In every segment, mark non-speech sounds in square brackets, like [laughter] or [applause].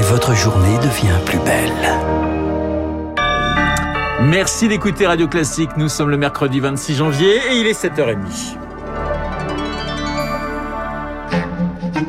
et votre journée devient plus belle. Merci d'écouter Radio Classique. Nous sommes le mercredi 26 janvier et il est 7h30.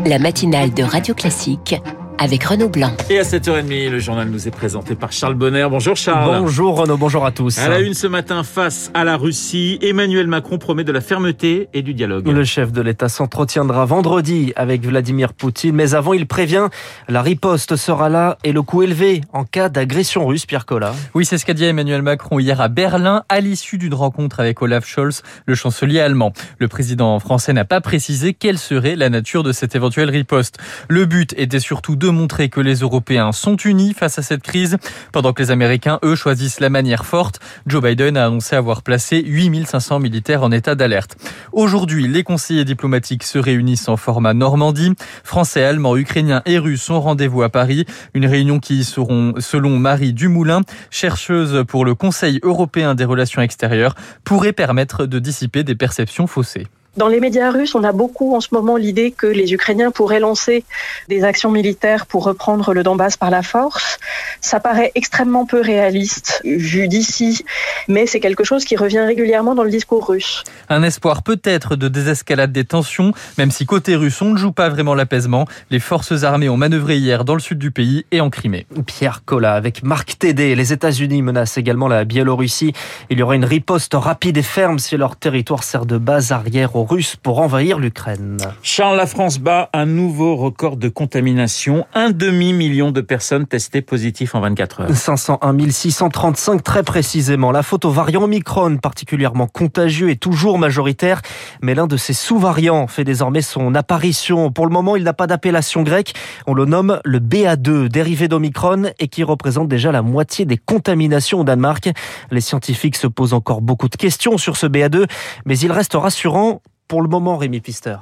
La matinale de Radio Classique avec Renaud Blanc. Et à 7h30, le journal nous est présenté par Charles Bonner. Bonjour Charles. Bonjour Renaud, bonjour à tous. À la une ce matin, face à la Russie, Emmanuel Macron promet de la fermeté et du dialogue. Le chef de l'État s'entretiendra vendredi avec Vladimir Poutine, mais avant il prévient, la riposte sera là et le coup élevé en cas d'agression russe, Pierre Collat. Oui, c'est ce qu'a dit Emmanuel Macron hier à Berlin, à l'issue d'une rencontre avec Olaf Scholz, le chancelier allemand. Le président français n'a pas précisé quelle serait la nature de cette éventuelle riposte. Le but était surtout de montrer que les Européens sont unis face à cette crise, pendant que les Américains, eux, choisissent la manière forte. Joe Biden a annoncé avoir placé 8500 militaires en état d'alerte. Aujourd'hui, les conseillers diplomatiques se réunissent en format Normandie. Français, Allemands, Ukrainiens et Russes ont rendez-vous à Paris. Une réunion qui selon Marie Dumoulin, chercheuse pour le Conseil européen des relations extérieures, pourrait permettre de dissiper des perceptions faussées. Dans les médias russes, on a beaucoup en ce moment l'idée que les Ukrainiens pourraient lancer des actions militaires pour reprendre le Donbass par la force. Ça paraît extrêmement peu réaliste vu d'ici, mais c'est quelque chose qui revient régulièrement dans le discours russe. Un espoir peut-être de désescalade des tensions, même si côté russe, on ne joue pas vraiment l'apaisement. Les forces armées ont manœuvré hier dans le sud du pays et en Crimée. Pierre Collat avec Marc Tédé. Les États-Unis menacent également la Biélorussie. Il y aura une riposte rapide et ferme si leur territoire sert de base arrière Russes pour envahir l'Ukraine. Charles, la France bat un nouveau record de contamination. Un demi-million de personnes testées positives en 24 heures. 501 635 très précisément. La photo variant Omicron, particulièrement contagieux et toujours majoritaire, mais l'un de ses sous-variants fait désormais son apparition. Pour le moment, il n'a pas d'appellation grecque. On le nomme le BA2, dérivé d'Omicron et qui représente déjà la moitié des contaminations au Danemark. Les scientifiques se posent encore beaucoup de questions sur ce BA2, mais il reste rassurant pour le moment, Rémi Pister.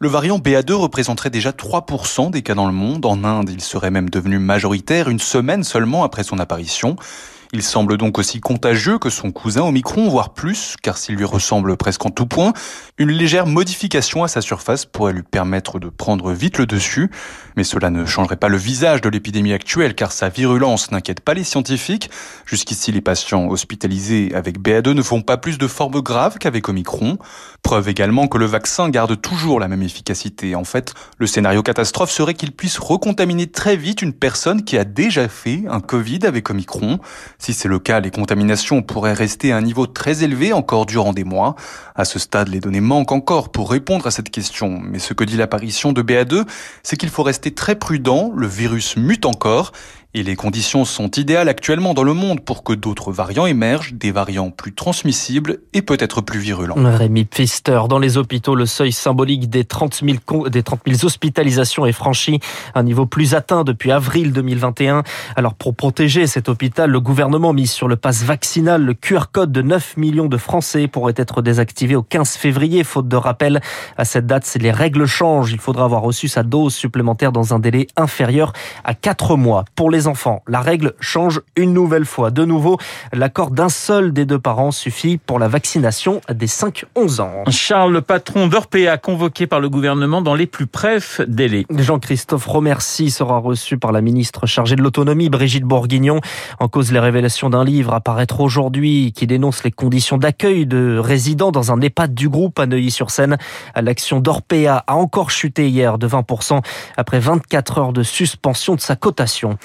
Le variant BA2 représenterait déjà 3% des cas dans le monde. En Inde, il serait même devenu majoritaire une semaine seulement après son apparition. Il semble donc aussi contagieux que son cousin Omicron, voire plus, car s'il lui ressemble presque en tout point, une légère modification à sa surface pourrait lui permettre de prendre vite le dessus. Mais cela ne changerait pas le visage de l'épidémie actuelle, car sa virulence n'inquiète pas les scientifiques. Jusqu'ici, les patients hospitalisés avec BA2 ne font pas plus de formes graves qu'avec Omicron. Preuve également que le vaccin garde toujours la même efficacité. En fait, le scénario catastrophe serait qu'il puisse recontaminer très vite une personne qui a déjà fait un Covid avec Omicron. Si c'est le cas, les contaminations pourraient rester à un niveau très élevé encore durant des mois. À ce stade, les données manquent encore pour répondre à cette question. Mais ce que dit l'apparition de BA2, c'est qu'il faut rester très prudent, le virus mute encore et les conditions sont idéales actuellement dans le monde pour que d'autres variants émergent, des variants plus transmissibles et peut-être plus virulents. Rémi Pfister, dans les hôpitaux, le seuil symbolique des 30 000, des 30 000 hospitalisations est franchi, un niveau plus atteint depuis avril 2021. Alors pour protéger cet hôpital, le gouvernement mise sur le pass vaccinal le QR code de 9 millions de Français pourrait être désactivé au 15 février, faute de rappel. À cette date, les règles changent. Il faudra avoir reçu sa dose supplémentaire dans un délai inférieur à 4 mois. Pour les enfants. La règle change une nouvelle fois. De nouveau, l'accord d'un seul des deux parents suffit pour la vaccination des 5-11 ans. Charles, le patron d'Orpea, convoqué par le gouvernement dans les plus brefs délais. Jean-Christophe Romercy sera reçu par la ministre chargée de l'autonomie, Brigitte Bourguignon. En cause les révélations d'un livre à paraître aujourd'hui qui dénonce les conditions d'accueil de résidents dans un EHPAD du groupe à Neuilly-sur-Seine. L'action d'Orpea a encore chuté hier de 20% après 24 heures de suspension de sa cotation.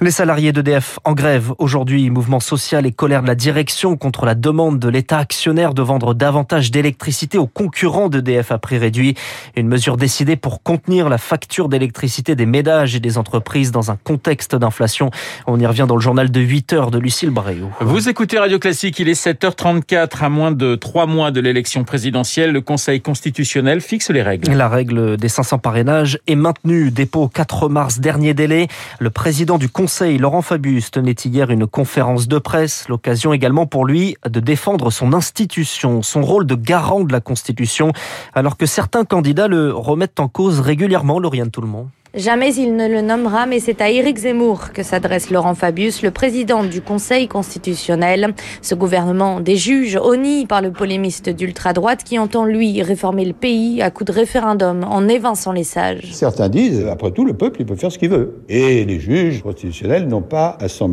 Les salariés d'EDF en grève aujourd'hui, mouvement social et colère de la direction contre la demande de l'État actionnaire de vendre davantage d'électricité aux concurrents d'EDF à prix réduit. Une mesure décidée pour contenir la facture d'électricité des ménages et des entreprises dans un contexte d'inflation. On y revient dans le journal de 8 heures de Lucille Bréau. Vous écoutez Radio Classique, il est 7h34 à moins de 3 mois de l'élection présidentielle. Le Conseil constitutionnel fixe les règles. La règle des 500 parrainages est maintenue. Dépôt 4 mars, dernier délai. Le président du Conseil Laurent Fabius, tenait hier une conférence de presse, l'occasion également pour lui de défendre son institution, son rôle de garant de la Constitution, alors que certains candidats le remettent en cause régulièrement, Lauriane Tout le monde. Jamais il ne le nommera, mais c'est à Éric Zemmour que s'adresse Laurent Fabius, le président du Conseil constitutionnel. Ce gouvernement des juges, honni par le polémiste d'ultra-droite qui entend, lui, réformer le pays à coup de référendum en évinçant les sages. Certains disent, après tout, le peuple, il peut faire ce qu'il veut. Et les juges constitutionnels n'ont pas à s'en.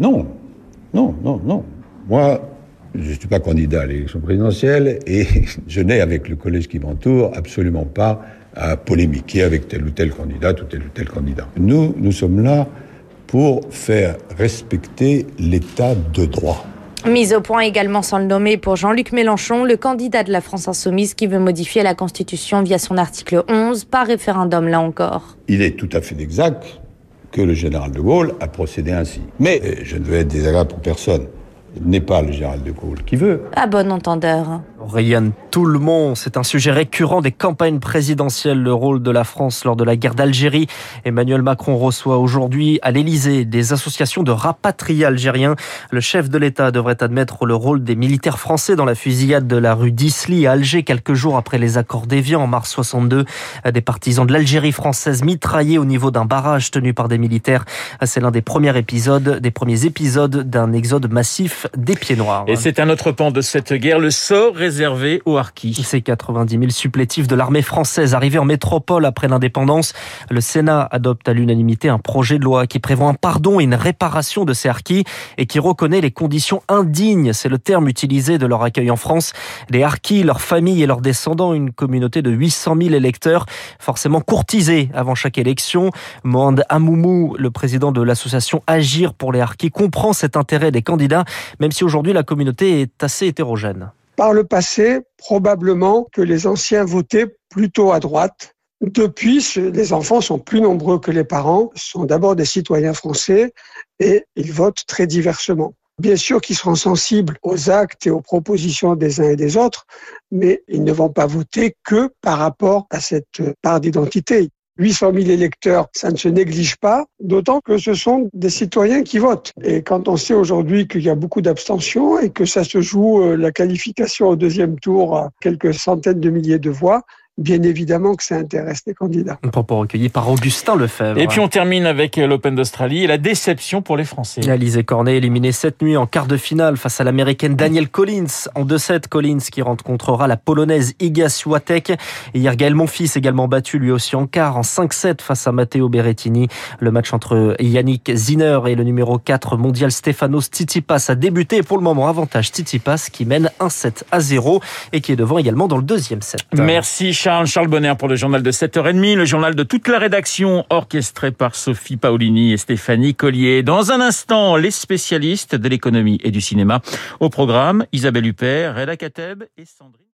Non, non, non, non. Moi, je ne suis pas candidat à l'élection présidentielle et [laughs] je n'ai, avec le collège qui m'entoure, absolument pas à polémiquer avec tel ou tel candidat ou tel ou tel candidat. Nous, nous sommes là pour faire respecter l'état de droit. Mise au point également sans le nommer pour Jean-Luc Mélenchon, le candidat de la France insoumise qui veut modifier la Constitution via son article 11 par référendum là encore. Il est tout à fait exact que le général de Gaulle a procédé ainsi. Mais euh, je ne veux être désagréable pour personne n'est pas le général de Gaulle qui veut. À bon entendeur. Le monde, c'est un sujet récurrent des campagnes présidentielles, le rôle de la France lors de la guerre d'Algérie. Emmanuel Macron reçoit aujourd'hui à l'Elysée des associations de rapatriés algériens. Le chef de l'État devrait admettre le rôle des militaires français dans la fusillade de la rue d'Isly à Alger quelques jours après les accords d'Évian en mars 62. Des partisans de l'Algérie française mitraillés au niveau d'un barrage tenu par des militaires. C'est l'un des premiers épisodes, des premiers épisodes d'un exode massif des pieds noirs. Et c'est un autre pan de cette guerre, le sort réservé aux harkis. Ces 90 000 supplétifs de l'armée française arrivés en métropole après l'indépendance. Le Sénat adopte à l'unanimité un projet de loi qui prévoit un pardon et une réparation de ces harkis et qui reconnaît les conditions indignes, c'est le terme utilisé de leur accueil en France. Les harkis, leurs familles et leurs descendants, une communauté de 800 000 électeurs, forcément courtisés avant chaque élection. Mohand Amoumou, le président de l'association Agir pour les harkis, comprend cet intérêt des candidats, même si aujourd'hui la communauté est assez hétérogène. Par le passé, probablement que les anciens votaient plutôt à droite. Depuis, les enfants sont plus nombreux que les parents, sont d'abord des citoyens français et ils votent très diversement. Bien sûr qu'ils seront sensibles aux actes et aux propositions des uns et des autres, mais ils ne vont pas voter que par rapport à cette part d'identité. 800 000 électeurs, ça ne se néglige pas, d'autant que ce sont des citoyens qui votent. Et quand on sait aujourd'hui qu'il y a beaucoup d'abstention et que ça se joue euh, la qualification au deuxième tour à quelques centaines de milliers de voix, bien évidemment que ça intéresse les candidats. Un propos recueilli par Augustin Lefebvre. Et puis on termine avec l'Open d'Australie et la déception pour les Français. Alizé Cornet éliminé cette nuit en quart de finale face à l'américaine Danielle Collins. En 2-7, Collins qui rencontrera la polonaise Iga Swiatek. Hier, Gaël Monfils également battu lui aussi en quart en 5-7 face à Matteo Berrettini. Le match entre Yannick Zinner et le numéro 4 mondial Stefanos Tsitsipas a débuté. Pour le moment, avantage Tsitsipas qui mène 1-7 à 0 et qui est devant également dans le deuxième set. Merci Charles. Charles, pour le journal de 7h30, le journal de toute la rédaction orchestré par Sophie Paolini et Stéphanie Collier. Dans un instant, les spécialistes de l'économie et du cinéma. Au programme, Isabelle Huppert, Reda Kateb et Sandrine.